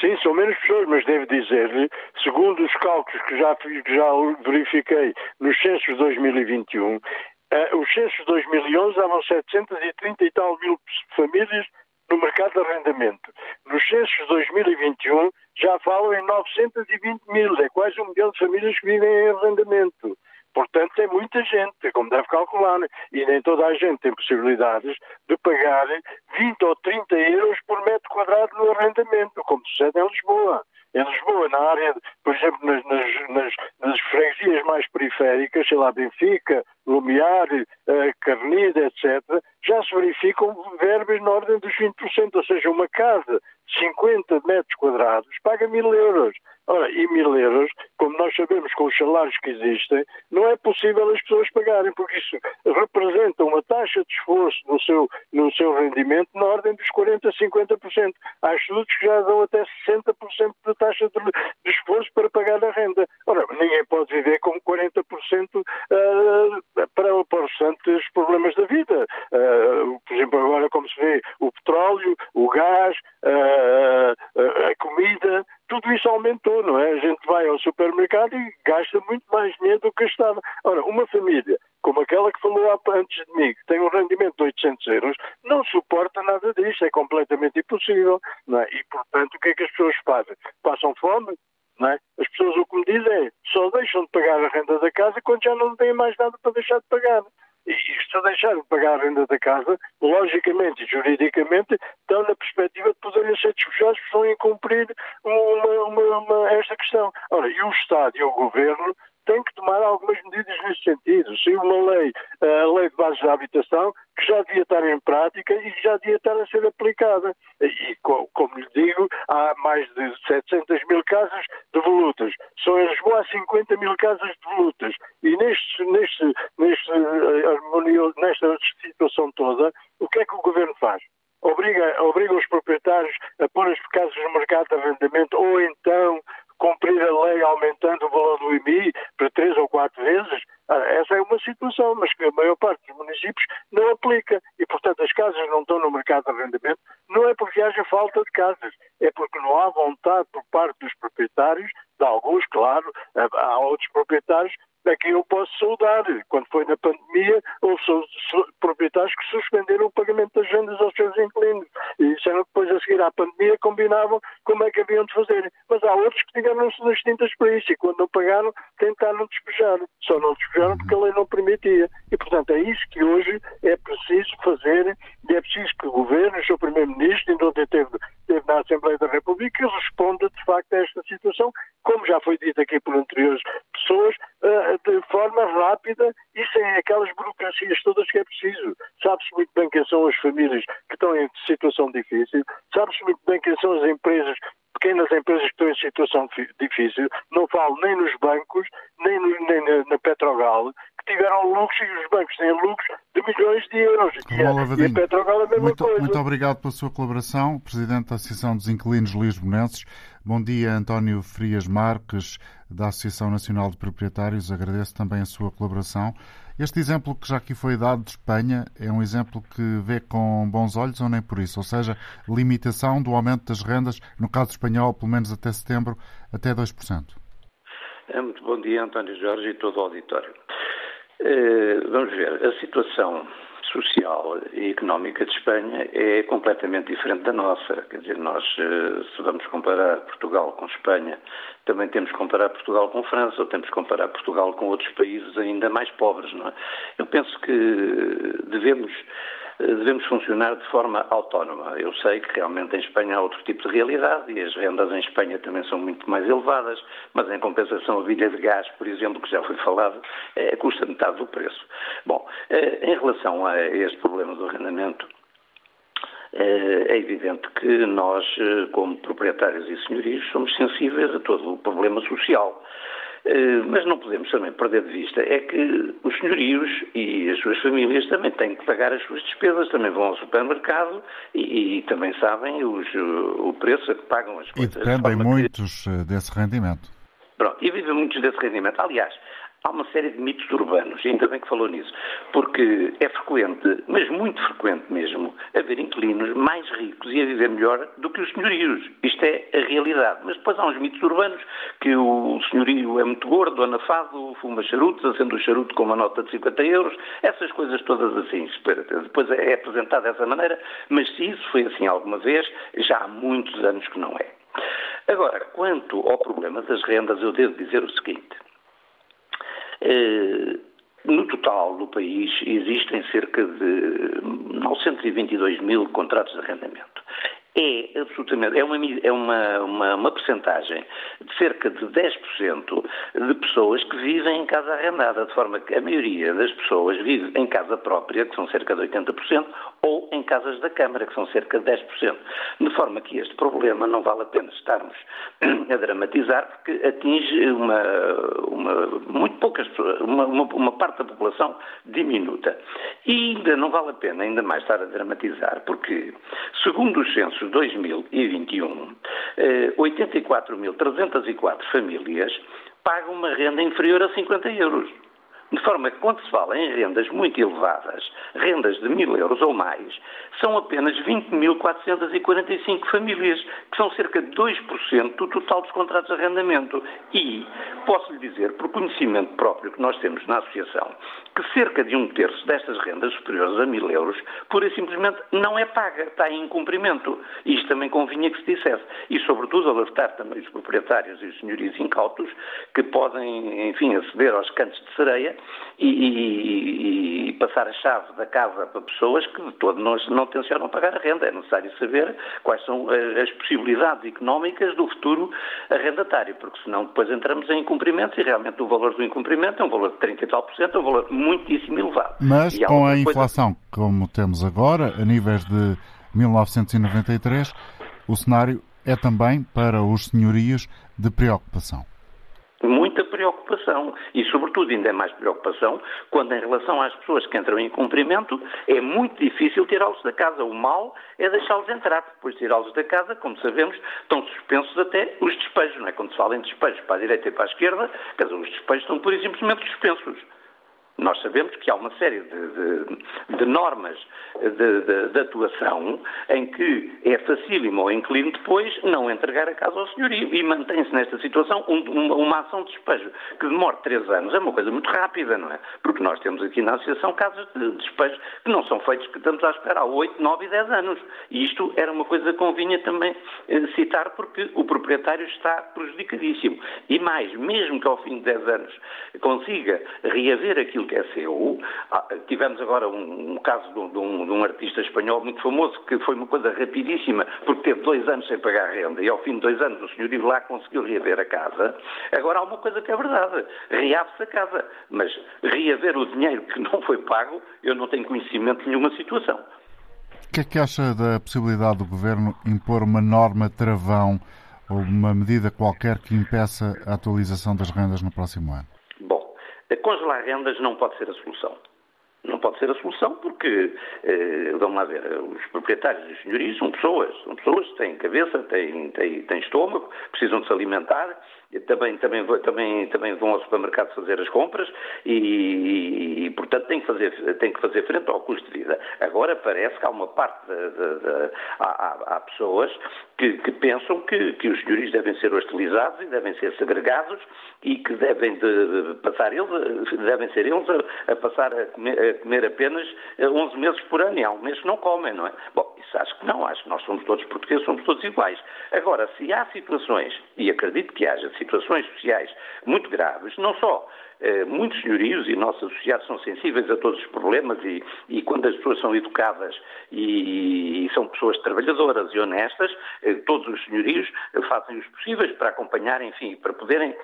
Sim, são menos pessoas, mas devo dizer-lhe, segundo os cálculos que já, já verifiquei nos censos de 2021, uh, os censos de 2011 davam 730 e tal mil famílias no mercado de arrendamento. Nos censos de 2021 já falam em 920 mil, é quase um milhão de famílias que vivem em arrendamento. Portanto, é muita gente, como deve calcular, e nem toda a gente tem possibilidades de pagar 20 ou 30 euros por metro quadrado no arrendamento, como sucede em Lisboa. Em Lisboa, na área, por exemplo, nas, nas, nas, nas freguesias mais periféricas, sei lá, Benfica, Lumiar, uh, Carnida, etc., já se verificam verbas na ordem dos 20%, ou seja, uma casa de 50 metros quadrados paga mil euros. Ora, e mil euros, como nós sabemos com os salários que existem, não é possível as pessoas pagarem, porque isso representa uma taxa de esforço no seu, no seu rendimento na ordem dos 40% a 50%. Há estudos que já dão até 60% de taxa de, de, esforço para pagar a renda. Ora, ninguém pode viver com 40% uh, para, para os restantes problemas da vida. Uh, por exemplo, agora como se vê o petróleo, o gás, uh, a comida, tudo isso aumentou, não é? A gente vai ao supermercado e gasta muito mais dinheiro do que gastava. Ora, uma família como aquela que falou antes de mim, que tem um rendimento de 800 euros, não suporta nada disso, é completamente impossível. É? E, portanto, o que é que as pessoas fazem? Passam fome? É? As pessoas o que me dizem é só deixam de pagar a renda da casa quando já não têm mais nada para deixar de pagar. E se deixar de pagar a renda da casa, logicamente e juridicamente, estão na perspectiva de poderem ser despejados por não incumprir uma, uma, uma, esta questão. Ora, e o Estado e o Governo tem que tomar algumas medidas nesse sentido. Se uma lei, a lei de bases da habitação, que já devia estar em prática e já devia estar a ser aplicada. E, como lhe digo, há mais de 700 mil casas devolutas. Só em Lisboa há 50 mil casas devolutas. E neste, neste, neste, eh, nesta situação toda, o que é que o Governo faz? Obriga, obriga os proprietários a pôr as casas no mercado de arrendamento ou então cumprir a lei aumentando o valor do IMI para três ou quatro vezes, ah, essa é uma situação, mas que a maior parte dos municípios não aplica. E, portanto, as casas não estão no mercado de arrendamento, não é porque haja falta de casas, é porque não há vontade por parte dos proprietários, de alguns, claro, há outros proprietários quem eu posso saudar. Quando foi na pandemia, houve proprietários que suspenderam o pagamento das rendas aos seus inquilinos. E disseram que depois, a seguir à pandemia, combinavam como é que haviam de fazer. Mas há outros que tiveram-se nas tintas para isso e, quando não pagaram, tentaram despejar. Só não despejaram porque a lei não permitia. E, portanto, é isso que hoje é preciso fazer e é preciso que o Governo, o seu Primeiro-Ministro, ainda ontem teve, teve na Assembleia da República, responda, de facto, a esta situação, como já foi dito aqui por anteriores pessoas, de forma rápida e sem aquelas burocracias todas que é preciso. Sabe-se muito bem quem são as famílias que estão em situação difícil, sabe-se muito bem quem são as empresas pequenas empresas que estão em situação difícil, não falo nem nos bancos, nem, nem Petrogal, que tiveram lucros e os bancos têm lucros de milhões de euros. E a, e a Petrogal é a mesma muito, coisa. Muito obrigado pela sua colaboração, Presidente da Associação dos Inquilinos Lisbonenses. Bom dia, António Frias Marques, da Associação Nacional de Proprietários. Agradeço também a sua colaboração. Este exemplo que já aqui foi dado de Espanha é um exemplo que vê com bons olhos ou nem por isso? Ou seja, limitação do aumento das rendas, no caso espanhol, pelo menos até setembro, até 2%. É, muito bom dia, António Jorge e todo o auditório. Eh, vamos ver, a situação social e económica de Espanha é completamente diferente da nossa. Quer dizer, nós, eh, se vamos comparar Portugal com Espanha, também temos que comparar Portugal com França, ou temos que comparar Portugal com outros países ainda mais pobres, não é? Eu penso que devemos devemos funcionar de forma autónoma. Eu sei que realmente em Espanha há outro tipo de realidade e as rendas em Espanha também são muito mais elevadas, mas em compensação a bilha de gás, por exemplo, que já foi falado, é, custa metade do preço. Bom, eh, em relação a este problema do arrendamento, eh, é evidente que nós, como proprietários e senhorios, somos sensíveis a todo o problema social. Eh, mas não podemos também perder de vista é que os senhorios e as suas famílias também têm que pagar as suas despesas, também vão ao supermercado e, e também sabem os, o preço a que pagam as coisas. E dependem de muitos que... Eh, desse rendimento. Pronto, e vivem muitos desse rendimento. Aliás, há uma série de mitos urbanos, ainda bem que falou nisso, porque é frequente, mas muito frequente mesmo, haver inquilinos mais ricos e a viver melhor do que os senhorios. Isto é a realidade. Mas depois há uns mitos urbanos que o senhorio é muito gordo, anafado, fuma charutos, acende o charuto com uma nota de 50 euros, essas coisas todas assim. Depois é apresentado dessa maneira, mas se isso foi assim alguma vez, já há muitos anos que não é. Agora, quanto ao problema das rendas, eu devo dizer o seguinte. Eh, no total do país existem cerca de 922 mil contratos de arrendamento é absolutamente, é uma, é uma, uma, uma de cerca de 10% de pessoas que vivem em casa arrendada, de forma que a maioria das pessoas vive em casa própria, que são cerca de 80%, ou em casas da Câmara, que são cerca de 10%. De forma que este problema não vale a pena estarmos a dramatizar, porque atinge uma, uma muito poucas pessoas, uma, uma parte da população diminuta. E ainda não vale a pena ainda mais estar a dramatizar, porque, segundo os censos de 2021, 84.304 famílias pagam uma renda inferior a 50 euros. De forma que, quando se fala em rendas muito elevadas, rendas de mil euros ou mais, são apenas 20.445 famílias, que são cerca de 2% do total dos contratos de arrendamento. E posso lhe dizer, por conhecimento próprio que nós temos na Associação, que cerca de um terço destas rendas superiores a mil euros, pura e simplesmente não é paga, está em incumprimento. Isto também convinha que se dissesse. E, sobretudo, alertar também os proprietários e os senhorios incautos que podem, enfim, aceder aos cantos de sereia e, e, e, passar a chave da casa para pessoas que de todo não, não tencionam pagar a renda. É necessário saber quais são as possibilidades económicas do futuro arrendatário, porque senão depois entramos em incumprimentos e realmente o valor do incumprimento é um valor de 30 e tal por cento, é um valor muitíssimo elevado. Mas com a inflação coisa... como temos agora, a níveis de 1993, o cenário é também para os senhorios de preocupação preocupação. E, sobretudo, ainda é mais preocupação quando, em relação às pessoas que entram em cumprimento, é muito difícil tirá-los da casa. O mal é deixá-los entrar. Depois de tirá-los da casa, como sabemos, estão suspensos até os despejos. Não é? Quando se fala em despejos para a direita e para a esquerda, quer dizer, os despejos estão e simplesmente suspensos. Nós sabemos que há uma série de, de, de normas de, de, atuação em que é facílimo ao inquilino depois não entregar a casa ao senhorio e mantém-se nesta situação um, uma, uma, ação de despejo que demora três anos. É uma coisa muito rápida, não é? Porque nós temos aqui na Associação casos de despejo que não são feitos que estamos à espera há oito, nove e dez anos. E isto era uma coisa que convinha também eh, citar porque o proprietário está prejudicadíssimo. E mais, mesmo que ao fim de dez anos consiga reaver aquilo que é seu. Tivemos agora um, um caso de um, de um, artista espanhol muito famoso que foi uma coisa rapidíssima, porque teve dois anos sem pagar renda e ao fim de dois anos o senhor lá conseguiu reaver a casa. Agora há uma coisa que é verdade, reabre-se a casa, mas reaver o dinheiro que não foi pago, eu não tenho conhecimento de nenhuma situação. O que é que acha da possibilidade do Governo impor uma norma travão ou uma medida qualquer que impeça a atualização das rendas no próximo ano? Congelar rendas não pode ser a solução. Não pode ser a solução porque, eh, vamos lá ver, os proprietários e os senhorios são pessoas, são pessoas, têm cabeça, têm, têm, têm estômago, precisam de se alimentar, também, também, também, também vão ao supermercado fazer as compras e, e, portanto, têm que, fazer, têm que fazer frente ao custo de vida. Agora parece que há uma parte, de, de, de, há, há, pessoas que, que pensam que, que, os senhorios devem ser hostilizados e devem ser segregados e que devem de passar eles, devem ser eles a, a passar a comer, a comer, apenas 11 meses por ano e há um mês que não comem, não é? Bom, isso acho que não, acho que nós somos todos portugueses, somos todos iguais. Agora, se há situações, e acredito que haja situações sociais muito graves, não só eh, muitos senhorios e nossos associados são sensíveis a todos os problemas e, e quando as pessoas são educadas e, e, são pessoas trabalhadoras e honestas, eh, todos os senhorios fazem os possíveis para acompanhar, enfim, para poderem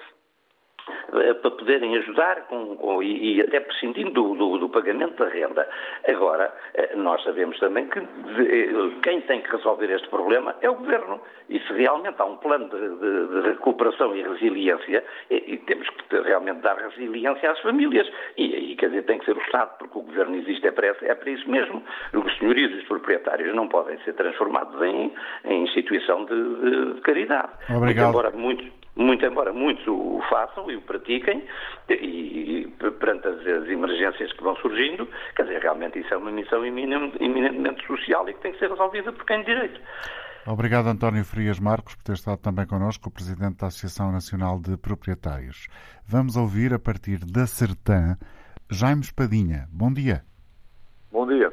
para poderem ajudar com, com, e, e, até prescindindo do, do, do, pagamento da renda. Agora, eh, nós sabemos também que de, eh, quem tem que resolver este problema é o Governo. E se realmente há um plano de, de, de recuperação e resiliência, e, e, temos que realmente dar resiliência às famílias. E aí, quer dizer, tem que ser o Estado, porque o Governo existe é para, é para isso mesmo. Os senhorios e os proprietários não podem ser transformados em, em instituição de, caridade. Obrigado. embora muitos muito embora muitos o façam e o pratiquem, e, perante as, as, emergências que vão surgindo, quer dizer, realmente isso é uma missão eminentemente social e que tem que ser resolvida por quem de direito. Obrigado, António Frias Marcos, por ter estado também connosco, o Presidente da Associação Nacional de Proprietários. Vamos ouvir, a partir da Sertã, Jaime Espadinha. Bom dia. Bom dia.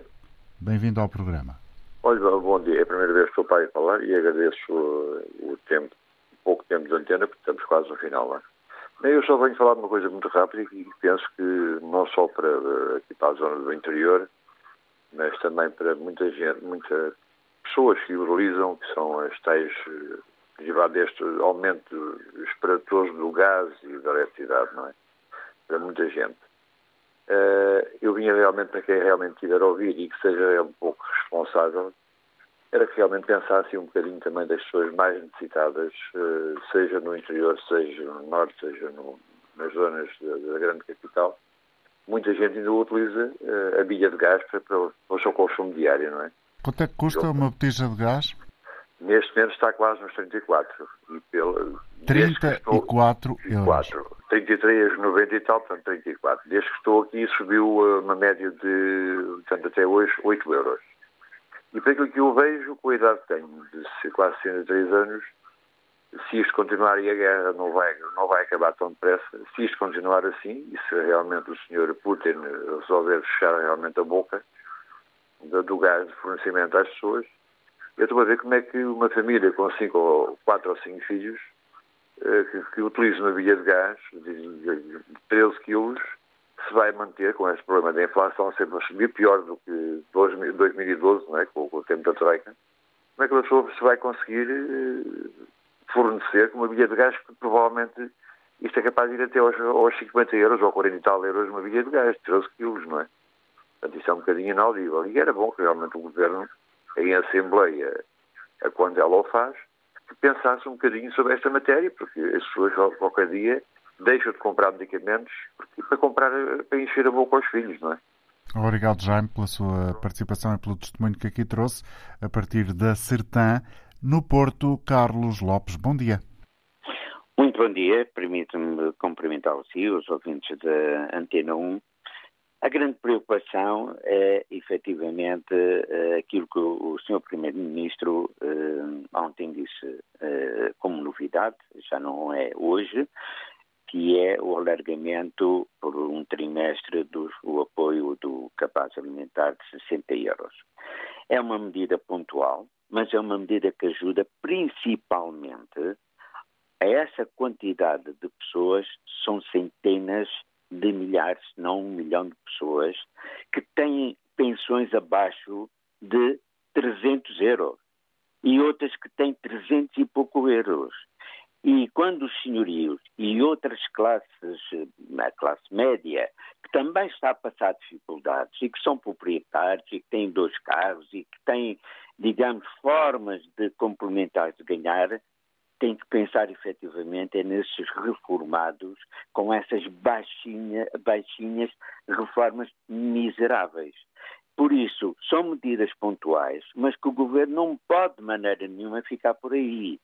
Bem-vindo ao programa. Olha, bom dia. É a primeira vez que estou para falar e agradeço o tempo pouco tempo de antena, porque estamos quase no final. É? Eu só venho falar de uma coisa muito rápida e penso que não só para aqui para a zona do interior, mas também para muita gente, muitas pessoas que utilizam, que são as tais derivado deste aumento esperatoso do gás e da eletricidade, não é? Para muita gente. Uh, eu vinha realmente para quem realmente tiver a ouvir e que seja um pouco responsável, era que realmente pensasse um bocadinho também das pessoas mais necessitadas, eh, seja no interior, seja no norte, seja no, nas zonas da, da, grande capital. Muita gente ainda utiliza eh, a bilha de gás para, para, o seu consumo diário, não é? Quanto é que custa Eu, uma botija de gás? Neste momento está quase nos 34. E pela, 34 euros. 33, 90 e tal, portanto 34. Desde que estou aqui subiu eh, uma média de, portanto até hoje, 8 euros. E para aquilo que eu vejo, com a idade que tenho, de quase 63 anos, se isto continuar e a guerra não vai, não vai acabar tão depressa, se isto continuar assim, e se realmente o senhor Putin resolver fechar realmente a boca do gás de fornecimento às pessoas, eu estou a ver como é que uma família com cinco ou quatro ou cinco filhos eh, que, que utiliza uma bilha de gás de 13 quilos se vai manter com este problema da inflação sempre a subir, pior do que 2012, não é? com, o tempo da Troika, como é que a pessoa se vai conseguir eh, fornecer com uma bilha de gás que provavelmente isto é capaz de ir até aos, aos 50 euros ou 40 e tal euros uma bilha de gás, 13 quilos, não é? Portanto, isso é um bocadinho inaudível. E era bom que realmente o Governo, em Assembleia, a quando ela o faz, que pensasse um bocadinho sobre esta matéria, porque as pessoas qualquer dia deixam de comprar medicamentos para comprar, para encher a boca aos filhos, não é? Obrigado, Jaime, pela sua participação e pelo testemunho que aqui trouxe, a partir da Sertã, no Porto. Carlos Lopes, bom dia. Muito bom dia, permito-me cumprimentar-os e os ouvintes da Antena 1. A grande preocupação é, efetivamente, eh, aquilo que o Sr. Primeiro-Ministro eh, ontem disse eh, como novidade, já não é hoje, que é o alargamento por um trimestre do apoio do capaz alimentar de 60 euros. É uma medida pontual, mas é uma medida que ajuda principalmente a essa quantidade de pessoas, são centenas de milhares, se não um milhão de pessoas, que têm pensões abaixo de 300 euros e outras que têm 300 e pouco euros. E quando os senhorios e outras classes, a classe média, que também está a passar dificuldades e que são proprietários e que têm dois carros e que têm, digamos, formas de complementar de ganhar, tem que pensar efetivamente é nesses reformados com essas baixinha, baixinhas reformas miseráveis. Por isso, são medidas pontuais, mas que o governo não pode de maneira nenhuma ficar por aí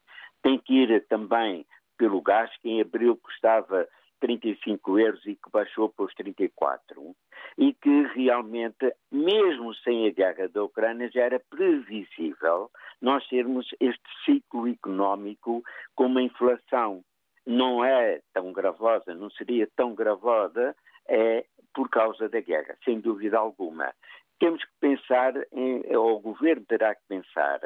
tem que ir também pelo gás, que em abril custava 35 euros e que baixou para os 34, e que realmente, mesmo sem a guerra da Ucrânia, já era previsível nós termos este ciclo económico com uma inflação. Não é tão gravosa, não seria tão gravosa, é por causa da guerra, sem dúvida alguma. Temos que pensar, em, ou o governo terá que pensar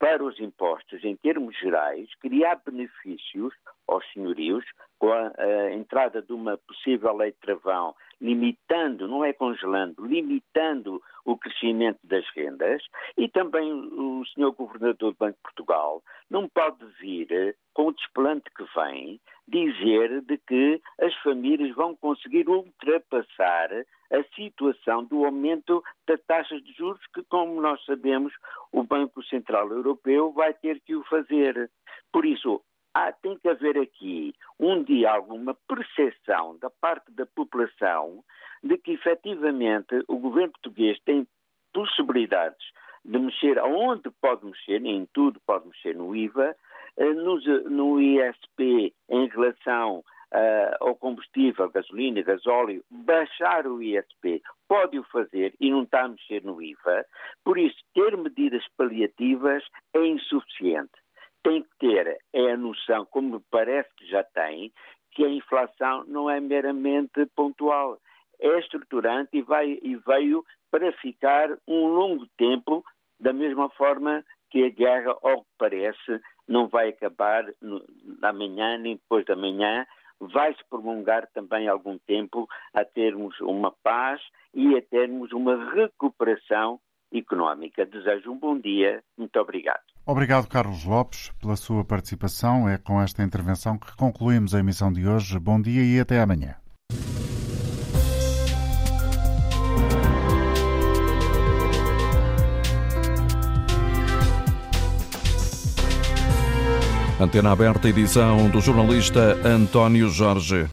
para os impostos, em termos gerais, criar benefícios aos senhorios com a, a, entrada de uma possível lei de travão, limitando, não é congelando, limitando o crescimento das rendas, e também o senhor governador do Banco de Portugal não pode vir, com o desplante que vem, dizer de que as famílias vão conseguir ultrapassar a situação do aumento das taxas de juros, que, como nós sabemos, o Banco Central Europeu vai ter que o fazer. Por isso, há, tem que haver aqui um diálogo, uma percepção da parte da população de que, efetivamente, o governo português tem possibilidades de mexer aonde pode mexer, em tudo pode mexer no IVA, no, no ISP em relação uh, ao combustível, gasolina, gasóleo, baixar o ISP. Pode o fazer e não está a mexer no IVA. Por isso, ter medidas paliativas é insuficiente. Tem que ter é a noção, como parece que já tem, que a inflação não é meramente pontual. É estruturante e, vai, e veio para ficar um longo tempo, da mesma forma que a guerra, ao que parece, não vai acabar amanhã nem depois da manhã, vai se prolongar também algum tempo a termos uma paz e a termos uma recuperação económica. Desejo um bom dia. Muito obrigado. Obrigado, Carlos Lopes, pela sua participação. É com esta intervenção que concluímos a emissão de hoje. Bom dia e até amanhã. Antena aberta, edição do jornalista António Jorge.